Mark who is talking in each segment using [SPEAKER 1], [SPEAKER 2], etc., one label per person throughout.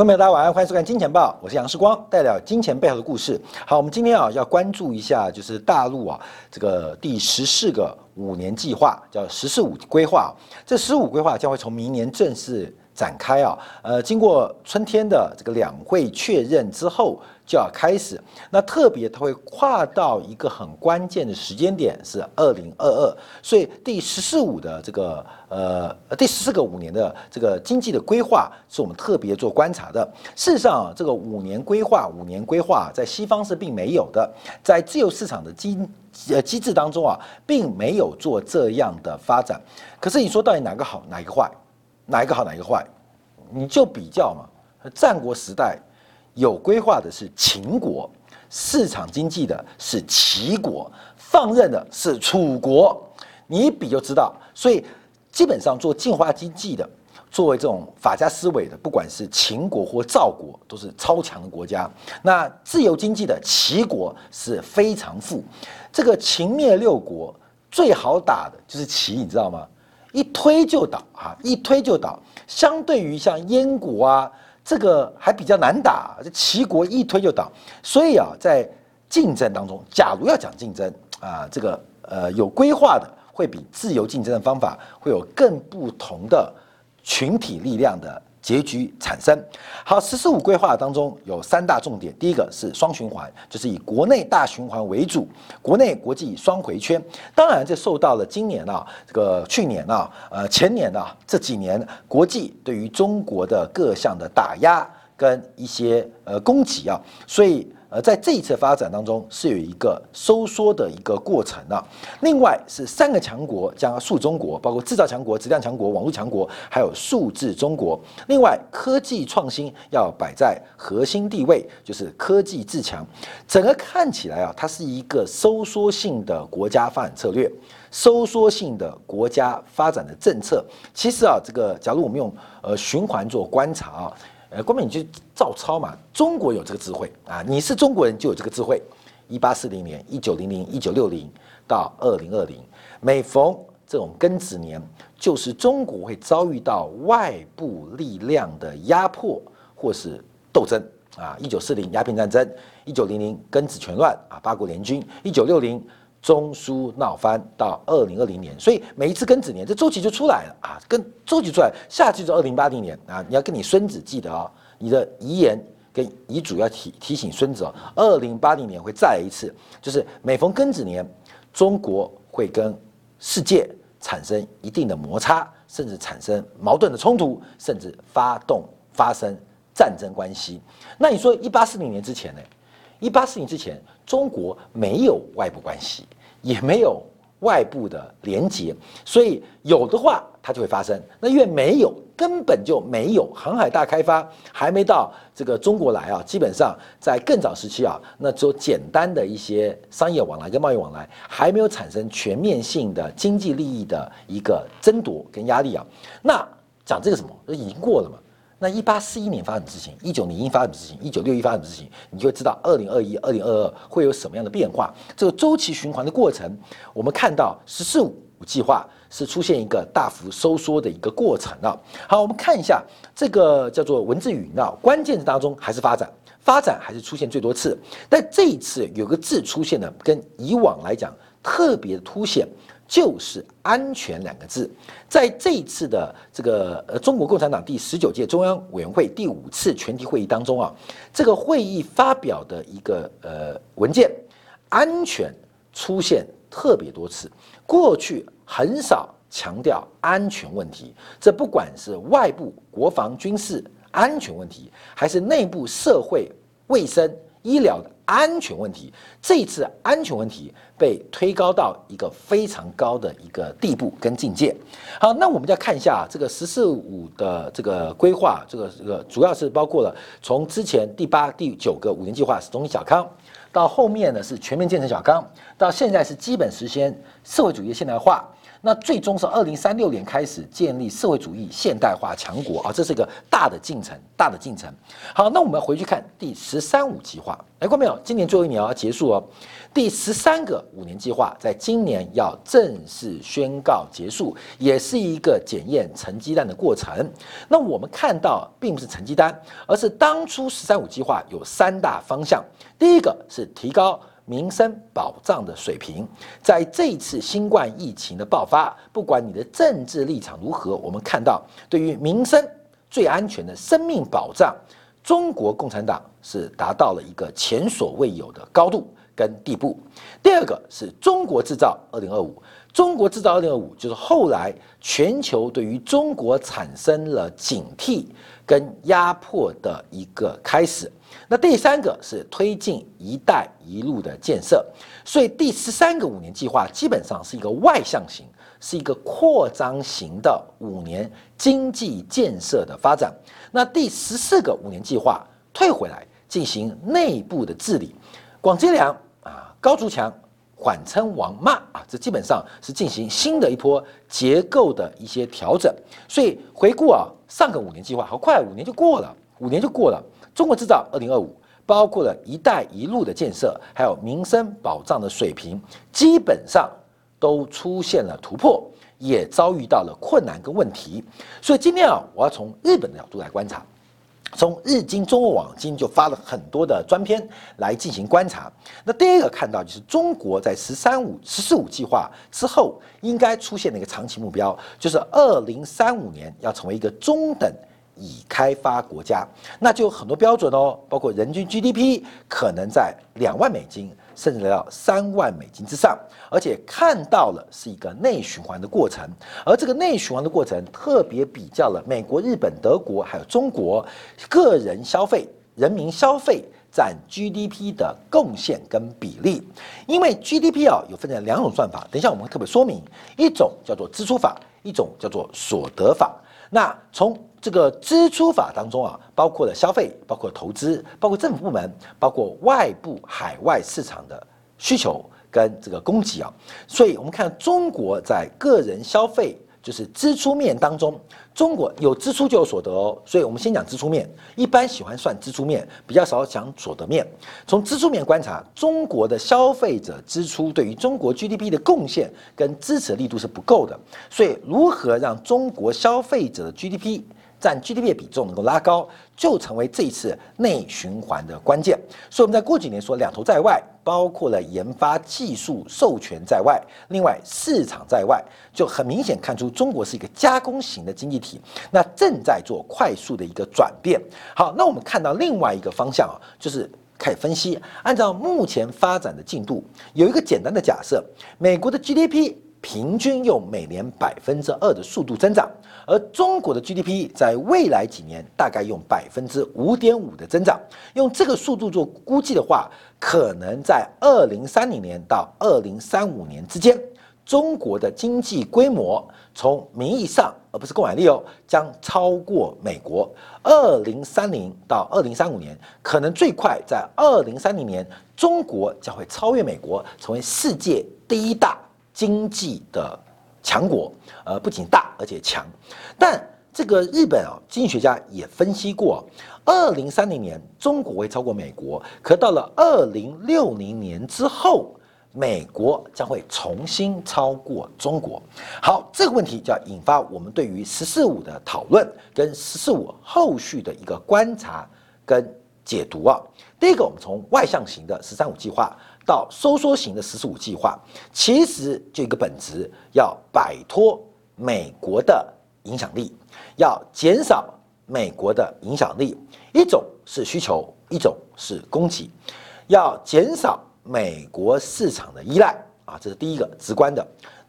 [SPEAKER 1] 各位朋友，大家晚上欢迎收看《金钱报》，我是杨世光，代表金钱背后的故事。好，我们今天啊要关注一下，就是大陆啊这个第十四个五年计划，叫“十四五”规划。这“十五”规划将会从明年正式展开啊。呃，经过春天的这个两会确认之后。就要开始，那特别它会跨到一个很关键的时间点，是二零二二，所以第十四五的这个呃第十四个五年的这个经济的规划，是我们特别做观察的。事实上啊，这个五年规划，五年规划在西方是并没有的，在自由市场的机呃机制当中啊，并没有做这样的发展。可是你说到底哪个好，哪一个坏？哪一个好，哪一个坏？你就比较嘛，战国时代。有规划的是秦国，市场经济的是齐国，放任的是楚国，你一比就知道。所以基本上做进化经济的，作为这种法家思维的，不管是秦国或赵国，都是超强的国家。那自由经济的齐国是非常富。这个秦灭六国最好打的就是齐，你知道吗？一推就倒啊，一推就倒。相对于像燕国啊。这个还比较难打，这齐国一推就倒，所以啊，在竞争当中，假如要讲竞争啊，这个呃有规划的，会比自由竞争的方法会有更不同的群体力量的。结局产生好，十四五规划当中有三大重点，第一个是双循环，就是以国内大循环为主，国内国际双回圈。当然，这受到了今年啊，这个去年啊，呃前年啊这几年国际对于中国的各项的打压跟一些呃供给啊，所以。呃在这一次发展当中，是有一个收缩的一个过程啊。另外是三个强国加数中国，包括制造强国、质量强国、网络强国，还有数字中国。另外，科技创新要摆在核心地位，就是科技自强。整个看起来啊，它是一个收缩性的国家发展策略，收缩性的国家发展的政策。其实啊，这个假如我们用呃循环做观察啊。呃，光明你就照抄嘛。中国有这个智慧啊，你是中国人就有这个智慧。一八四零年、一九零零、一九六零到二零二零，每逢这种庚子年，就是中国会遭遇到外部力量的压迫或是斗争啊。一九四零鸦片战争，一九零零庚子拳乱啊，八国联军，一九六零。中苏闹翻到二零二零年，所以每一次庚子年，这周期就出来了啊，跟周期出来，下期就二零八零年啊，你要跟你孙子记得啊，你的遗言跟遗嘱要提提醒孙子哦，二零八零年会再来一次，就是每逢庚子年，中国会跟世界产生一定的摩擦，甚至产生矛盾的冲突，甚至发动发生战争关系。那你说一八四零年之前呢？一八四零之前，中国没有外部关系，也没有外部的连结，所以有的话它就会发生。那因为没有，根本就没有航海大开发，还没到这个中国来啊。基本上在更早时期啊，那只有简单的一些商业往来跟贸易往来，还没有产生全面性的经济利益的一个争夺跟压力啊。那讲这个什么，都已经过了嘛。那一八四一年发生的事情，一九零一发生的事情，一九六一发生的事情，你就会知道二零二一、二零二二会有什么样的变化。这个周期循环的过程，我们看到“十四五”计划是出现一个大幅收缩的一个过程了。好，我们看一下这个叫做文字语啊，关键字当中还是发展，发展还是出现最多次。但这一次有个字出现的跟以往来讲特别凸显。就是安全两个字，在这一次的这个呃中国共产党第十九届中央委员会第五次全体会议当中啊，这个会议发表的一个呃文件，安全出现特别多次，过去很少强调安全问题，这不管是外部国防军事安全问题，还是内部社会卫生医疗的。安全问题，这一次安全问题被推高到一个非常高的一个地步跟境界。好，那我们再看一下这个“十四五”的这个规划，这个这个主要是包括了从之前第八、第九个五年计划是中小康，到后面呢是全面建成小康，到现在是基本实现社会主义现代化。那最终是二零三六年开始建立社会主义现代化强国啊，这是一个大的进程，大的进程。好，那我们回去看第十三五计划。来过没有？今年最后一年要结束哦。第十三个五年计划在今年要正式宣告结束，也是一个检验成绩单的过程。那我们看到，并不是成绩单，而是当初“十三五”计划有三大方向。第一个是提高民生保障的水平，在这一次新冠疫情的爆发，不管你的政治立场如何，我们看到对于民生最安全的生命保障，中国共产党是达到了一个前所未有的高度。跟地步，第二个是中国制造二零二五，中国制造二零二五就是后来全球对于中国产生了警惕跟压迫的一个开始。那第三个是推进“一带一路”的建设，所以第十三个五年计划基本上是一个外向型，是一个扩张型的五年经济建设的发展。那第十四个五年计划退回来进行内部的治理，广积粮啊。高筑墙，缓称王骂啊，这基本上是进行新的一波结构的一些调整。所以回顾啊，上个五年计划好快，五年就过了，五年就过了。中国制造二零二五，包括了一带一路的建设，还有民生保障的水平，基本上都出现了突破，也遭遇到了困难跟问题。所以今天啊，我要从日本的角度来观察。从日经中国网今就发了很多的专篇来进行观察。那第一个看到就是中国在“十三五”“十四五”计划之后，应该出现的一个长期目标，就是二零三五年要成为一个中等已开发国家。那就有很多标准哦，包括人均 GDP 可能在两万美金。甚至到三万美金之上，而且看到了是一个内循环的过程，而这个内循环的过程特别比较了美国、日本、德国还有中国个人消费、人民消费占 GDP 的贡献跟比例，因为 GDP 啊有分成两种算法，等一下我们会特别说明，一种叫做支出法，一种叫做所得法。那从这个支出法当中啊，包括了消费，包括投资，包括政府部门，包括外部海外市场的需求跟这个供给啊，所以我们看中国在个人消费。就是支出面当中，中国有支出就有所得哦，所以我们先讲支出面，一般喜欢算支出面，比较少讲所得面。从支出面观察，中国的消费者支出对于中国 GDP 的贡献跟支持力度是不够的，所以如何让中国消费者的 GDP？占 GDP 的比重能够拉高，就成为这一次内循环的关键。所以我们在过几年说两头在外，包括了研发技术授权在外，另外市场在外，就很明显看出中国是一个加工型的经济体，那正在做快速的一个转变。好，那我们看到另外一个方向啊，就是开始分析，按照目前发展的进度，有一个简单的假设，美国的 GDP。平均用每年百分之二的速度增长，而中国的 GDP 在未来几年大概用百分之五点五的增长。用这个速度做估计的话，可能在二零三零年到二零三五年之间，中国的经济规模从名义上而不是购买力哦，将超过美国。二零三零到二零三五年，可能最快在二零三零年，中国将会超越美国，成为世界第一大。经济的强国，呃，不仅大而且强，但这个日本啊，经济学家也分析过，二零三零年中国会超过美国，可到了二零六零年之后，美国将会重新超过中国。好，这个问题就要引发我们对于“十四五”的讨论，跟“十四五”后续的一个观察跟解读啊。第一个，我们从外向型的“十三五”计划。到收缩型的“十四五”计划，其实就一个本质，要摆脱美国的影响力，要减少美国的影响力。一种是需求，一种是供给，要减少美国市场的依赖啊，这是第一个直观的。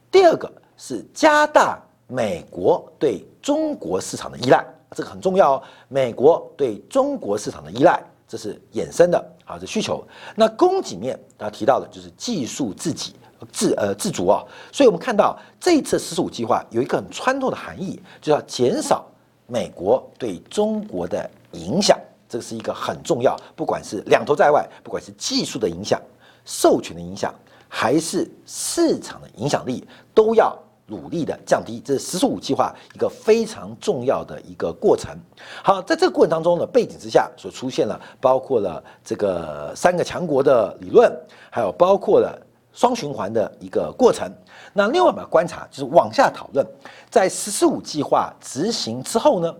[SPEAKER 1] 第二个是加大美国对中国市场的依赖，这个很重要哦。美国对中国市场的依赖。这是衍生的啊，这需求。那供给面，大家提到的就是技术自给自呃自足啊。所以我们看到这一次“十四五”计划有一个很穿透的含义，就要减少美国对中国的影响。这是一个很重要，不管是两头在外，不管是技术的影响、授权的影响，还是市场的影响力，都要努力的降低，这是“十四五”计划一个非常重要的一个过程。好，在这个过程当中呢，背景之下所出现了包括了这个三个强国的理论，还有包括了双循环的一个过程。那另外我们观察，就是往下讨论，在“十四五”计划执行之后呢，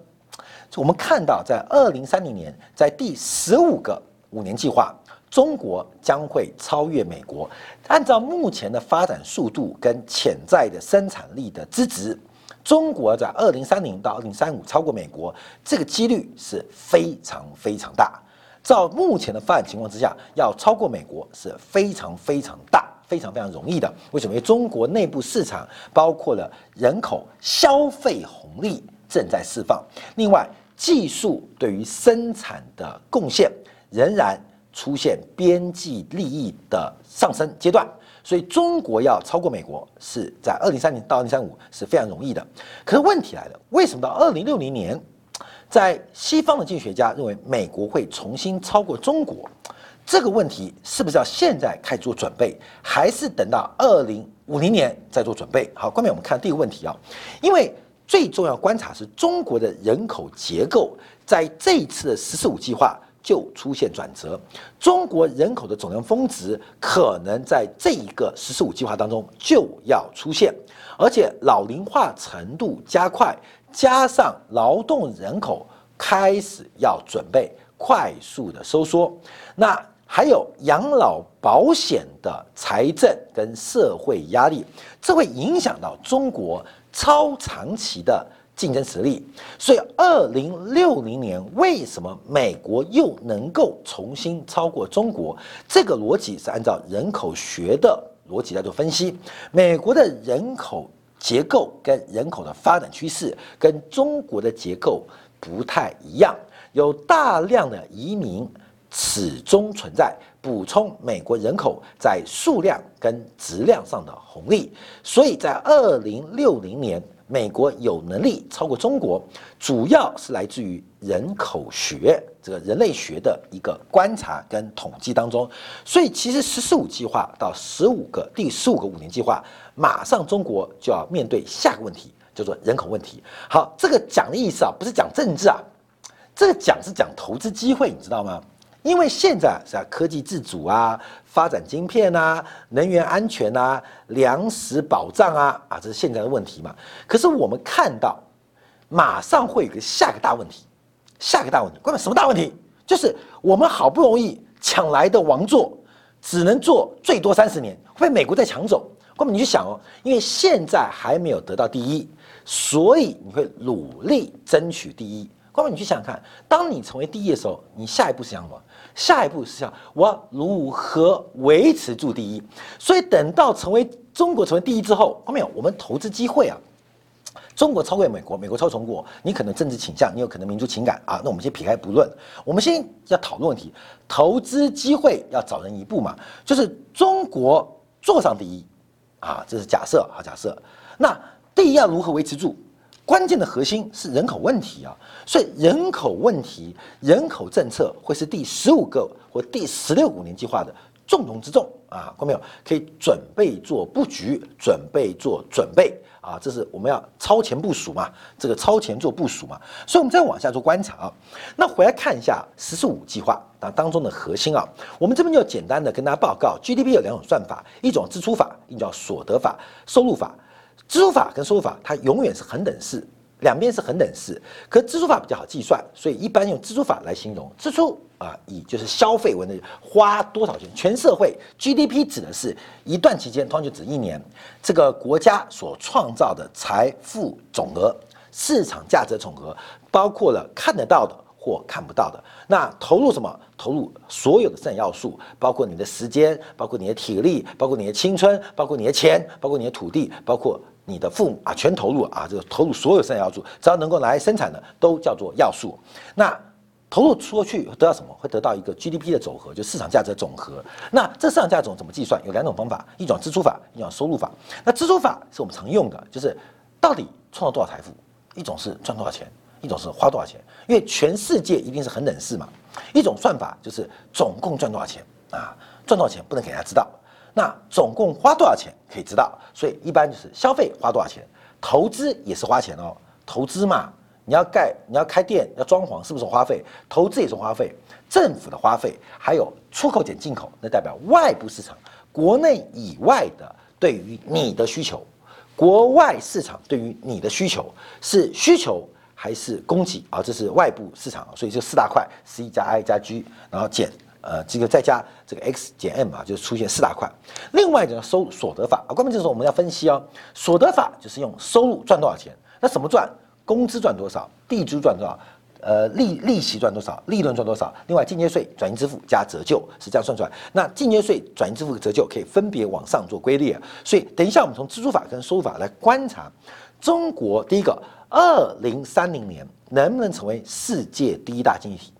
[SPEAKER 1] 我们看到在二零三零年，在第十五个五年计划。中国将会超越美国。按照目前的发展速度跟潜在的生产力的资质，中国在二零三零到二零三五超过美国，这个几率是非常非常大。照目前的发展情况之下，要超过美国是非常非常大、非常非常容易的。为什么？因为中国内部市场包括了人口消费红利正在释放，另外技术对于生产的贡献仍然。出现边际利益的上升阶段，所以中国要超过美国是在二零三零到二零三五是非常容易的。可是问题来了，为什么到二零六零年，在西方的经济学家认为美国会重新超过中国？这个问题是不是要现在开始做准备，还是等到二零五零年再做准备？好，关面我们看第一个问题啊，因为最重要观察是中国的人口结构在这一次的“十四五”计划。就出现转折，中国人口的总量峰值可能在这一个“十四五”计划当中就要出现，而且老龄化程度加快，加上劳动人口开始要准备快速的收缩，那还有养老保险的财政跟社会压力，这会影响到中国超长期的。竞争实力，所以二零六零年为什么美国又能够重新超过中国？这个逻辑是按照人口学的逻辑来做分析。美国的人口结构跟人口的发展趋势跟中国的结构不太一样，有大量的移民始终存在，补充美国人口在数量跟质量上的红利。所以在二零六零年。美国有能力超过中国，主要是来自于人口学这个人类学的一个观察跟统计当中。所以，其实“十四五”计划到十五个第十五个五年计划，马上中国就要面对下个问题，叫做人口问题。好，这个讲的意思啊，不是讲政治啊，这个讲是讲投资机会，你知道吗？因为现在是科技自主啊，发展晶片啊，能源安全啊，粮食保障啊，啊，这是现在的问题嘛。可是我们看到，马上会有个下个大问题，下个大问题，关键什么大问题？就是我们好不容易抢来的王座，只能做最多三十年，会被美国再抢走。关键你去想哦，因为现在还没有得到第一，所以你会努力争取第一。关键你去想想看，当你成为第一的时候，你下一步想什么？下一步是想我如何维持住第一，所以等到成为中国成为第一之后，后面我们投资机会啊，中国超过美国，美国超中国，你可能政治倾向，你有可能民族情感啊，那我们先撇开不论，我们先要讨论问题，投资机会要早人一步嘛，就是中国坐上第一啊，这是假设好假设，那第一要如何维持住？关键的核心是人口问题啊，所以人口问题、人口政策会是第十五个或第十六五年计划的重中之重啊，看到没有？可以准备做布局，准备做准备啊，这是我们要超前部署嘛，这个超前做部署嘛。所以，我们再往下做观察啊。那回来看一下“十四五”计划啊当中的核心啊，我们这边就简单的跟大家报告，GDP 有两种算法，一种支出法，一种叫所得法、收入法。支出法跟收入法，它永远是恒等式，两边是恒等式。可支出法比较好计算，所以一般用支出法来形容支出啊，以就是消费为例，花多少钱？全社会 GDP 指的是一段期间，通常就指一年，这个国家所创造的财富总额、市场价值总额，包括了看得到的或看不到的。那投入什么？投入所有的生产要素，包括你的时间，包括你的体力，包括你的青春，包括你的钱，包括你的土地，包括。你的父母啊，全投入啊，这个投入所有生产要素，只要能够来生产的，都叫做要素。那投入出去得到什么？会得到一个 GDP 的总和，就市场价值的总和。那这市场价值总怎么计算？有两种方法，一种支出法，一种收入法。那支出法是我们常用的，就是到底创造多少财富？一种是赚多少钱，一种是花多少钱。因为全世界一定是很等式嘛。一种算法就是总共赚多少钱啊？赚多少钱不能给大家知道。那总共花多少钱可以知道，所以一般就是消费花多少钱，投资也是花钱哦，投资嘛，你要盖，你要开店，要装潢，是不是花费？投资也是花费，政府的花费，还有出口减进口，那代表外部市场，国内以外的对于你的需求，国外市场对于你的需求是需求还是供给啊？这是外部市场啊，所以就四大块，C 加 I 加 G，然后减。呃，这个再加这个 x 减 m 啊，就出现四大块。另外一个收所得法啊，关键就是我们要分析哦。所得法就是用收入赚多少钱，那怎么赚？工资赚多少，地租赚多少，呃，利利息赚多少，利润赚多少？另外，间接税、转移支付加折旧是这样算出来。那间接税、转移支付和、折旧可以分别往上做归列。所以，等一下我们从支出法跟收入法来观察中国第一个二零三零年能不能成为世界第一大经济体？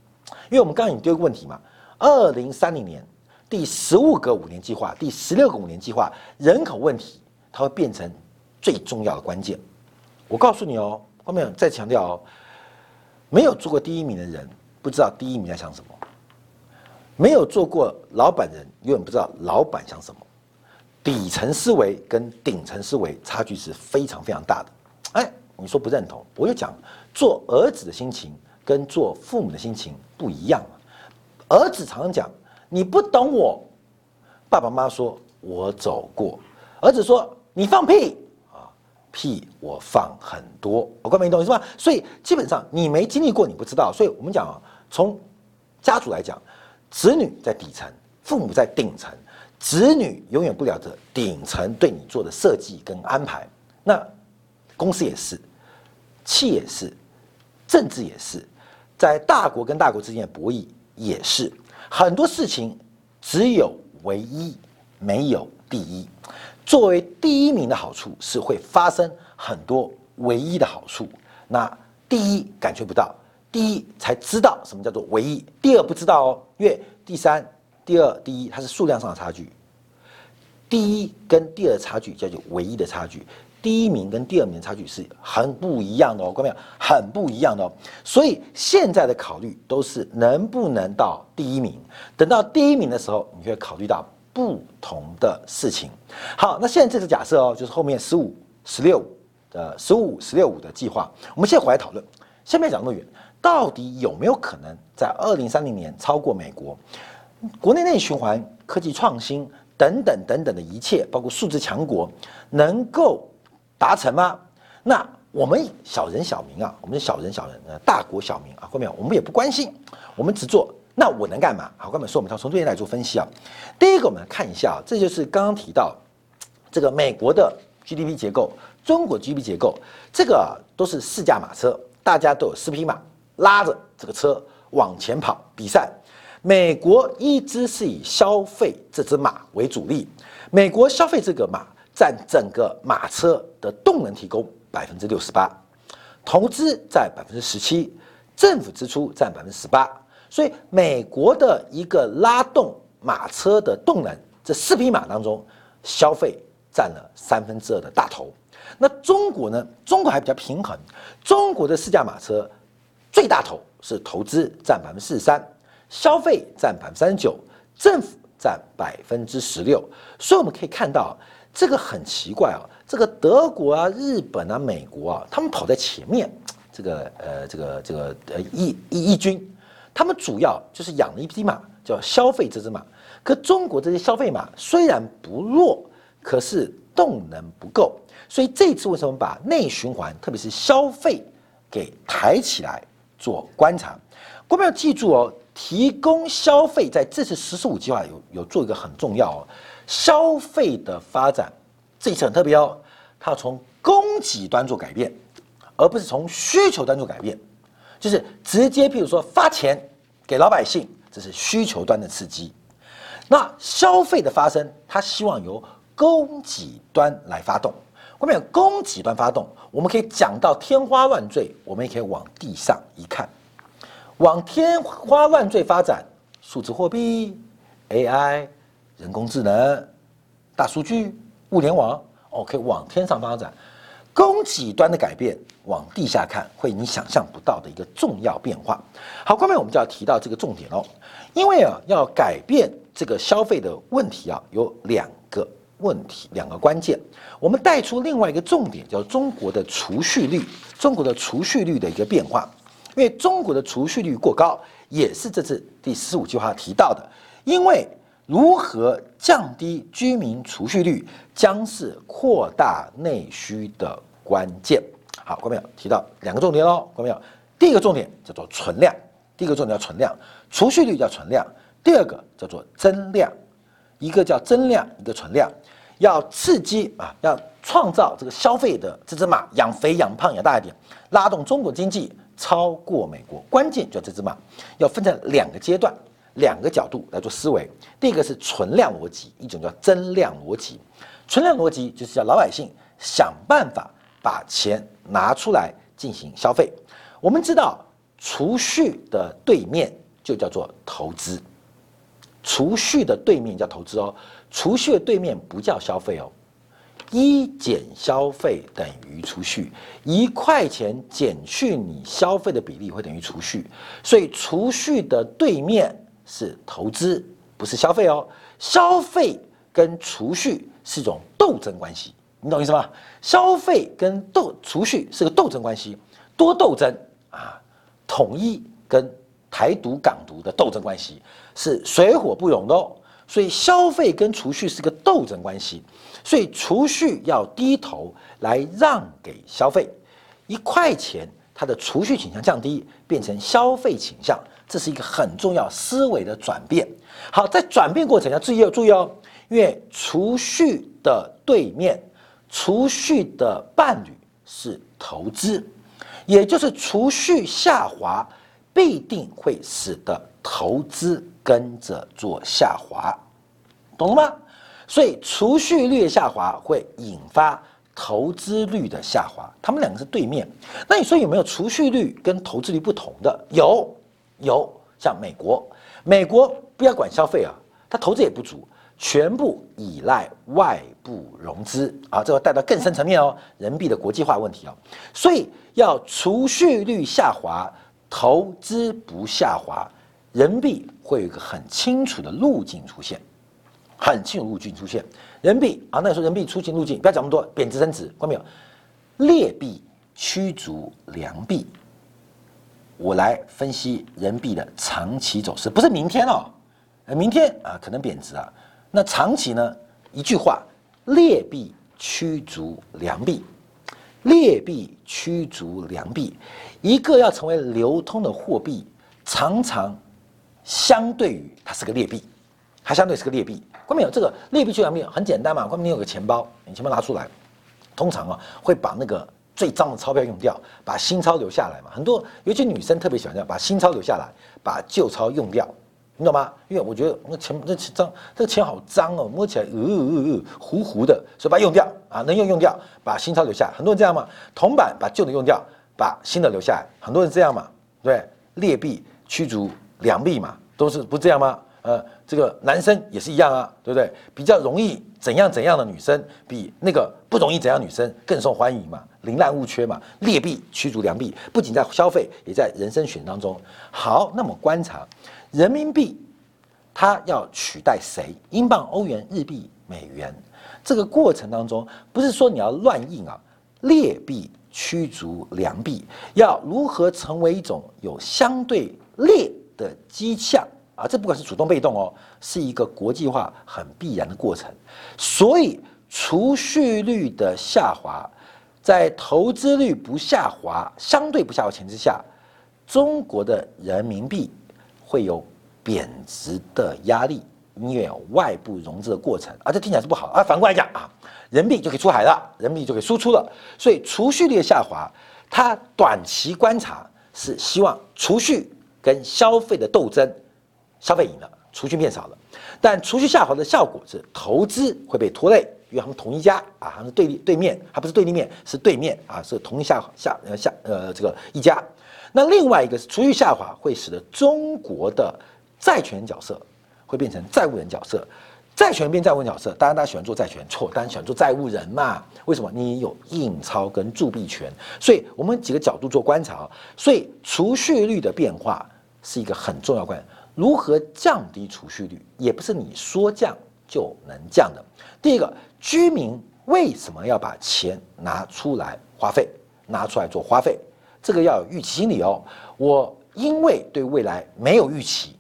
[SPEAKER 1] 因为我们刚刚已经丢个问题嘛。二零三零年第十五个五年计划、第十六个五年计划，人口问题它会变成最重要的关键。我告诉你哦，后面再强调哦，没有做过第一名的人不知道第一名在想什么，没有做过老板人永远不知道老板想什么。底层思维跟顶层思维差距是非常非常大的。哎，你说不认同？我就讲，做儿子的心情跟做父母的心情不一样。儿子常常讲：“你不懂我。”爸爸妈妈说：“我走过。”儿子说：“你放屁啊！屁我放很多。”我关没懂意思吧？所以基本上你没经历过，你不知道。所以我们讲啊，从家族来讲，子女在底层，父母在顶层，子女永远不了解顶层对你做的设计跟安排。那公司也是，企业是，政治也是，在大国跟大国之间的博弈。也是很多事情只有唯一没有第一。作为第一名的好处是会发生很多唯一的好处。那第一感觉不到，第一才知道什么叫做唯一。第二不知道哦，因为第三、第二、第一它是数量上的差距。第一跟第二差距叫做唯一的差距。第一名跟第二名差距是很不一样的哦，各位没有？很不一样的哦。所以现在的考虑都是能不能到第一名。等到第一名的时候，你会考虑到不同的事情。好，那现在这是假设哦，就是后面十五、十六呃十五、十六五的计划。我们现在回来讨论，先别讲那么远，到底有没有可能在二零三零年超过美国？国内内循环、科技创新等等等等的一切，包括数字强国，能够。达成吗？那我们小人小民啊，我们是小人小人，呃，大国小民啊，后面我们也不关心，我们只做。那我能干嘛？好，哥们说，我们从从这边来做分析啊。第一个，我们来看一下，这就是刚刚提到这个美国的 GDP 结构，中国 GDP 结构，这个都是四驾马车，大家都有四匹马拉着这个车往前跑比赛。美国一直是以消费这只马为主力，美国消费这个马。占整个马车的动能提供百分之六十八，投资占百分之十七，政府支出占百分之十八，所以美国的一个拉动马车的动能，这四匹马当中，消费占了三分之二的大头。那中国呢？中国还比较平衡，中国的四驾马车最大头是投资占百分之四十三，消费占百分之三十九，政府占百分之十六。所以我们可以看到。这个很奇怪啊，这个德国啊、日本啊、美国啊，他们跑在前面，这个呃，这个这个呃，义义军，他们主要就是养了一匹马，叫消费这只马。可中国这些消费马虽然不弱，可是动能不够，所以这次为什么把内循环，特别是消费给抬起来做观察？我们要记住哦，提供消费在这次“十四五”计划有有做一个很重要哦。消费的发展这一次很特别哦，它从供给端做改变，而不是从需求端做改变，就是直接譬如说发钱给老百姓，这是需求端的刺激。那消费的发生，它希望由供给端来发动。后面供给端发动，我们可以讲到天花乱坠，我们也可以往地上一看，往天花乱坠发展，数字货币，AI。人工智能、大数据、物联网，OK，往天上发展；供给端的改变，往地下看，会你想象不到的一个重要变化。好，后面我们就要提到这个重点喽。因为啊，要改变这个消费的问题啊，有两个问题，两个关键。我们带出另外一个重点，叫中国的储蓄率，中国的储蓄率的一个变化。因为中国的储蓄率过高，也是这次第十五计划提到的。因为如何降低居民储蓄率，将是扩大内需的关键。好，观众朋友提到两个重点喽，观众朋友，第一个重点叫做存量，第一个重点叫存量，储蓄率叫存量，第二个叫做增量，一个叫增量，一个存量，要刺激啊，要创造这个消费的这只马，养肥养胖养大一点，拉动中国经济超过美国，关键就这只马，要分成两个阶段，两个角度来做思维，第一个是存量逻辑，一种叫增量逻辑，存量逻辑就是叫老百姓想办法。把钱拿出来进行消费，我们知道储蓄的对面就叫做投资，储蓄的对面叫投资哦，储蓄的对面不叫消费哦，一减消费等于储蓄，一块钱减去你消费的比例会等于储蓄，所以储蓄的对面是投资，不是消费哦，消费跟储蓄是一种斗争关系。你懂意思吗？消费跟斗储蓄是个斗争关系，多斗争啊！统一跟台独港独的斗争关系是水火不容的哦。所以消费跟储蓄是个斗争关系，所以储蓄要低头来让给消费，一块钱它的储蓄倾向降低，变成消费倾向，这是一个很重要思维的转变。好，在转变过程要注意要注意哦，因为储蓄的对面。储蓄的伴侣是投资，也就是储蓄下滑必定会使得投资跟着做下滑，懂了吗？所以储蓄率下滑会引发投资率的下滑，他们两个是对面。那你说有没有储蓄率跟投资率不同的？有，有，像美国，美国不要管消费啊，它投资也不足。全部依赖外部融资啊，这个带到更深层面哦，人民币的国际化问题哦，所以要储蓄率下滑，投资不下滑，人民币会有一个很清楚的路径出现，很清楚路径出现。人民币啊，那时候人民币出行路径不要讲那么多，贬值升值，看到没有？劣币驱逐良币，我来分析人民币的长期走势，不是明天哦，明天啊可能贬值啊。那长期呢？一句话，劣币驱逐良币，劣币驱逐良币。一个要成为流通的货币，常常相对于它是个劣币，它相对是个劣币。关没有这个劣币驱逐良币很简单嘛？关你有个钱包，你钱包拿出来，通常啊会把那个最脏的钞票用掉，把新钞留下来嘛。很多尤其女生特别喜欢这样，把新钞留下来，把旧钞用掉。你懂吗？因为我觉得那钱那钱脏，这个钱好脏哦，摸起来呃呃呃糊糊的，所以把它用掉啊，能用用掉，把新钞留下。很多人这样嘛，铜板把旧的用掉，把新的留下来。很多人这样嘛，对，劣币驱逐良币嘛，都是不这样吗？呃，这个男生也是一样啊，对不对？比较容易怎样怎样的女生，比那个不容易怎样女生更受欢迎嘛，宁滥勿缺嘛。劣币驱逐良币，不仅在消费，也在人生选当中。好，那么观察。人民币，它要取代谁？英镑、欧元、日币、美元，这个过程当中，不是说你要乱印啊，劣币驱逐良币，要如何成为一种有相对劣的迹象啊？这不管是主动被动哦，是一个国际化很必然的过程。所以，储蓄率的下滑，在投资率不下滑、相对不下滑前提下，中国的人民币。会有贬值的压力，因为有外部融资的过程，啊，这听起来是不好啊。反过来讲啊，人民币就可以出海了，人民币就可以输出了。所以储蓄率的下滑，它短期观察是希望储蓄跟消费的斗争，消费赢了，储蓄变少了。但储蓄下滑的效果是投资会被拖累，因为他们同一家啊，他们对立对面，还不是对立面，是对面啊，是同一下下呃下呃这个一家。那另外一个是储蓄下滑，会使得中国的债权角色会变成债务人角色，债权变债务人角色。当然，大家喜欢做债权，错，当然喜欢做债务人嘛？为什么？你有印钞跟铸币权，所以我们几个角度做观察。所以储蓄率的变化是一个很重要关如何降低储蓄率，也不是你说降就能降的。第一个，居民为什么要把钱拿出来花费，拿出来做花费？这个要有预期心理哦。我因为对未来没有预期，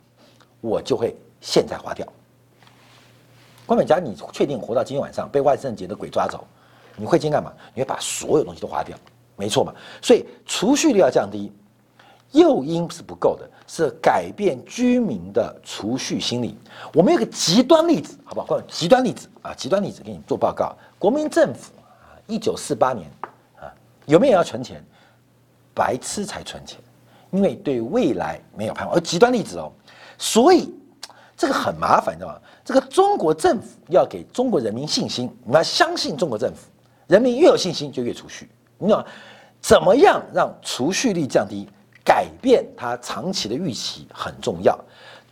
[SPEAKER 1] 我就会现在花掉。关本家，你确定活到今天晚上被万圣节的鬼抓走，你会先干嘛？你会把所有东西都花掉，没错嘛？所以储蓄率要降低。诱因是不够的，是改变居民的储蓄心理。我们有个极端例子，好不好？或者极端例子啊，极端例子给你做报告。国民政府啊，一九四八年啊，有没有要存钱？白痴才存钱，因为对未来没有盼望。而极端例子哦，所以这个很麻烦，知道吗？这个中国政府要给中国人民信心，你要相信中国政府，人民越有信心就越储蓄。你知道怎么样让储蓄率降低？改变它长期的预期很重要，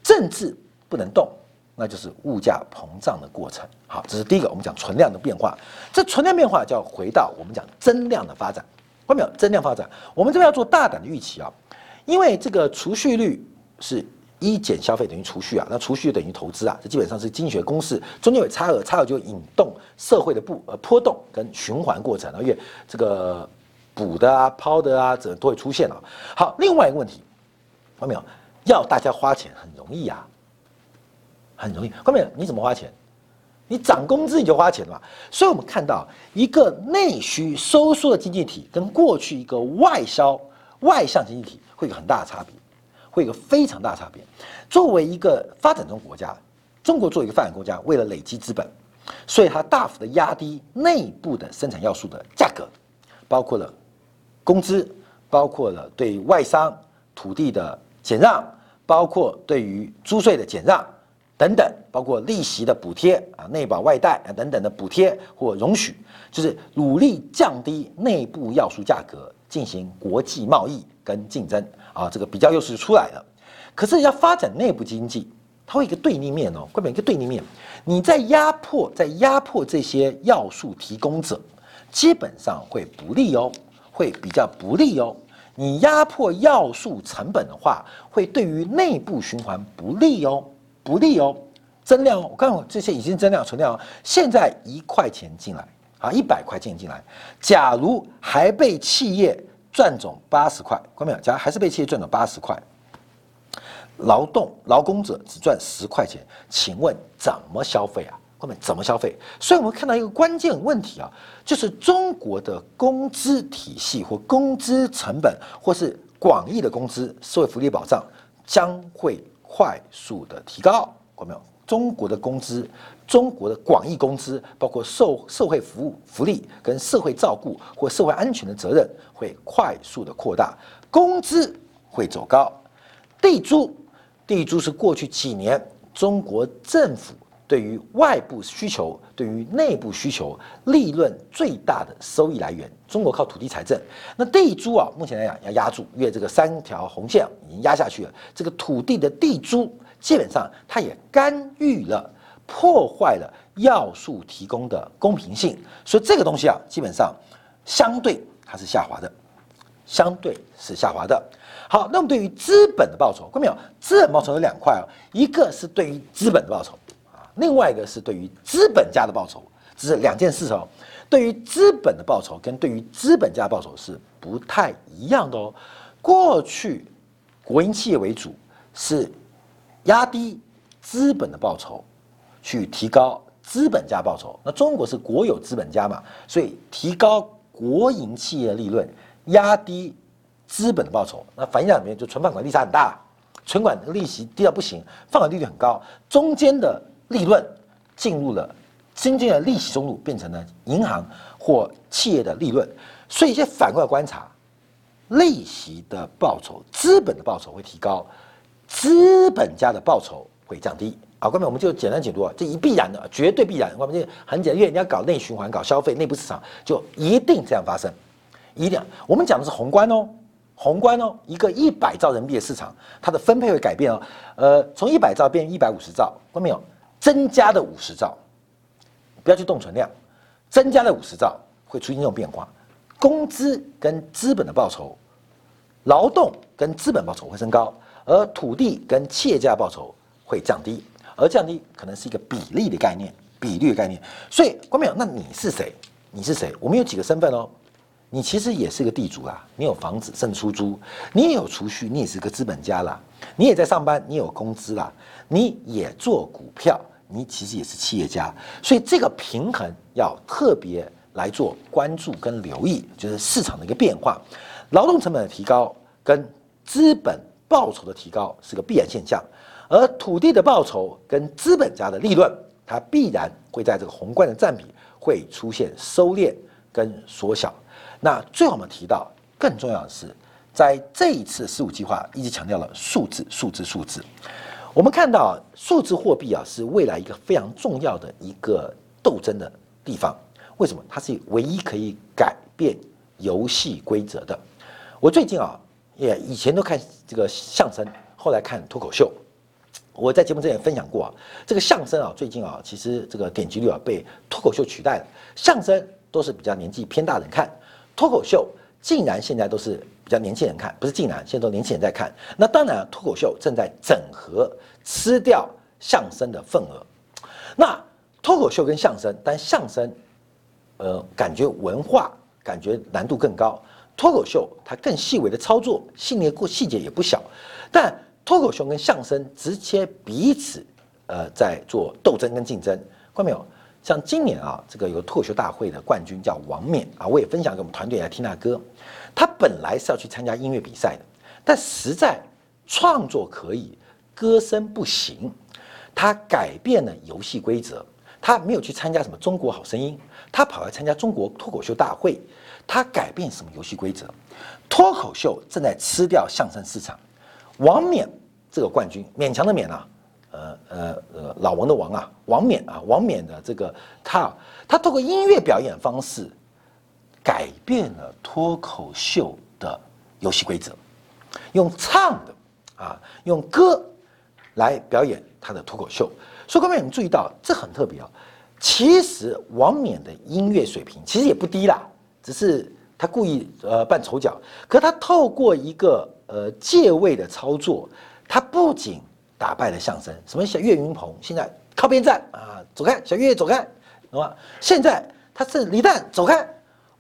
[SPEAKER 1] 政治不能动，那就是物价膨胀的过程。好，这是第一个，我们讲存量的变化。这存量变化就要回到我们讲增量的发展。后面增量发展，我们这边要做大胆的预期啊，因为这个储蓄率是一减消费等于储蓄啊，那储蓄等于投资啊，这基本上是经济学公式，中间有差额，差额就引动社会的不呃波动跟循环过程，因为这个。补的啊，抛的啊，这都会出现了。好，另外一个问题，看到没有？要大家花钱很容易呀，很容易。看到没有？你怎么花钱？你涨工资你就花钱了嘛。所以我们看到一个内需收缩的经济体，跟过去一个外销外向经济体会有很大的差别，会有个非常大的差别。作为一个发展中国家，中国作为一个发展国家，为了累积资本，所以它大幅的压低内部的生产要素的价格，包括了。工资包括了对外商土地的减让，包括对于租税的减让等等，包括利息的补贴啊、内保外贷啊等等的补贴或容许，就是努力降低内部要素价格，进行国际贸易跟竞争啊，这个比较优势就出来了。可是要发展内部经济，它会一个对立面哦，关本一个对立面，你在压迫，在压迫这些要素提供者，基本上会不利哦。会比较不利哦，你压迫要素成本的话，会对于内部循环不利哦，不利哦。增量，我看这些已经增量存量，现在一块钱进来。啊，一百块钱进来，假如还被企业赚走八十块，看到没有？假如还是被企业赚走八十块，劳动劳工者只赚十块钱，请问怎么消费啊？后面怎么消费？所以我们看到一个关键问题啊，就是中国的工资体系或工资成本，或是广义的工资社会福利保障将会快速的提高。看到没有？中国的工资，中国的广义工资，包括受社会服务福利跟社会照顾或社会安全的责任，会快速的扩大，工资会走高。地租，地租是过去几年中国政府。对于外部需求，对于内部需求，利润最大的收益来源，中国靠土地财政。那地租啊，目前来讲要压住，因为这个三条红线已经压下去了。这个土地的地租，基本上它也干预了，破坏了要素提供的公平性。所以这个东西啊，基本上相对它是下滑的，相对是下滑的。好，那么对于资本的报酬，看到没有？资本报酬有两块啊，一个是对于资本的报酬。另外一个是对于资本家的报酬，这是两件事哦。对于资本的报酬跟对于资本家报酬是不太一样的哦。过去国营企业为主，是压低资本的报酬，去提高资本家报酬。那中国是国有资本家嘛，所以提高国营企业利润，压低资本的报酬。那反映在里面就存款管理差很大，存款利息低到不行，放款利率很高，中间的。利润进入了真正的利息收入，变成了银行或企业的利润，所以，一些反过来观察，利息的报酬、资本的报酬会提高，资本家的报酬会降低。好，各位，我们就简单解读啊，这一必然的，绝对必然。我们就很简单，因为你要搞内循环、搞消费、内部市场，就一定这样发生，一定。我们讲的是宏观哦，宏观哦，一个一百兆人民币的市场，它的分配会改变哦。呃，从一百兆变一百五十兆，看到没有？增加的五十兆，不要去动存量，增加的五十兆会出现这种变化，工资跟资本的报酬，劳动跟资本报酬会升高，而土地跟企业家报酬会降低，而降低可能是一个比例的概念，比率的概念。所以，关淼，那你是谁？你是谁？我们有几个身份哦。你其实也是个地主啦，你有房子甚至出租，你也有储蓄，你也是个资本家啦，你也在上班，你有工资啦，你也做股票，你其实也是企业家。所以这个平衡要特别来做关注跟留意，就是市场的一个变化，劳动成本的提高跟资本报酬的提高是个必然现象，而土地的报酬跟资本家的利润，它必然会在这个宏观的占比会出现收敛跟缩小。那最后我们提到，更重要的是，在这一次“十五”计划一直强调了数字、数字、数字。我们看到数字货币啊，是未来一个非常重要的一个斗争的地方。为什么？它是唯一可以改变游戏规则的。我最近啊，也以前都看这个相声，后来看脱口秀。我在节目之前分享过啊，这个相声啊，最近啊，其实这个点击率啊被脱口秀取代了。相声都是比较年纪偏大的人看。脱口秀竟然现在都是比较年轻人看，不是竟然现在都年轻人在看。那当然，脱口秀正在整合吃掉相声的份额。那脱口秀跟相声，但相声，呃，感觉文化感觉难度更高。脱口秀它更细微的操作，细节过细节也不小。但脱口秀跟相声直接彼此，呃，在做斗争跟竞争，看到没有？像今年啊，这个有脱口秀大会的冠军叫王冕啊，我也分享给我们团队来听他歌。他本来是要去参加音乐比赛的，但实在创作可以，歌声不行。他改变了游戏规则，他没有去参加什么中国好声音，他跑来参加中国脱口秀大会。他改变什么游戏规则？脱口秀正在吃掉相声市场。王冕这个冠军，勉强的勉啊。呃呃呃，老王的王啊，王冕啊，王冕的这个他，他通过音乐表演方式改变了脱口秀的游戏规则，用唱的啊，用歌来表演他的脱口秀。所以各位，你注意到这很特别啊。其实王冕的音乐水平其实也不低啦，只是他故意呃扮丑角。可他透过一个呃借位的操作，他不仅打败了相声，什么小岳云鹏，现在靠边站啊，走开，小岳走开，懂吗？现在他是李诞走开，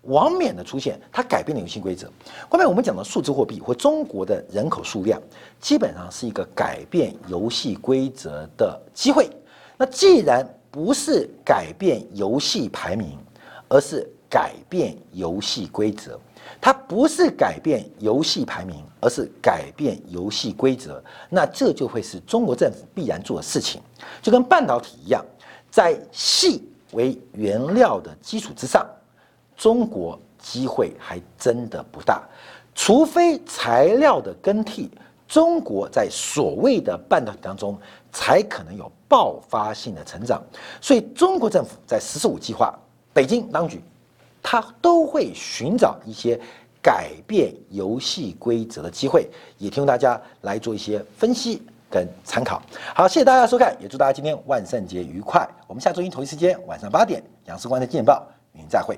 [SPEAKER 1] 王冕的出现，他改变了游戏规则。后面我们讲的数字货币或中国的人口数量，基本上是一个改变游戏规则的机会。那既然不是改变游戏排名，而是改变游戏规则。它不是改变游戏排名，而是改变游戏规则。那这就会是中国政府必然做的事情，就跟半导体一样，在细为原料的基础之上，中国机会还真的不大。除非材料的更替，中国在所谓的半导体当中才可能有爆发性的成长。所以，中国政府在“十四五”计划，北京当局。他都会寻找一些改变游戏规则的机会，也提供大家来做一些分析跟参考。好，谢谢大家收看，也祝大家今天万圣节愉快。我们下周一同一时间晚上八点，杨世光的见报，与您再会。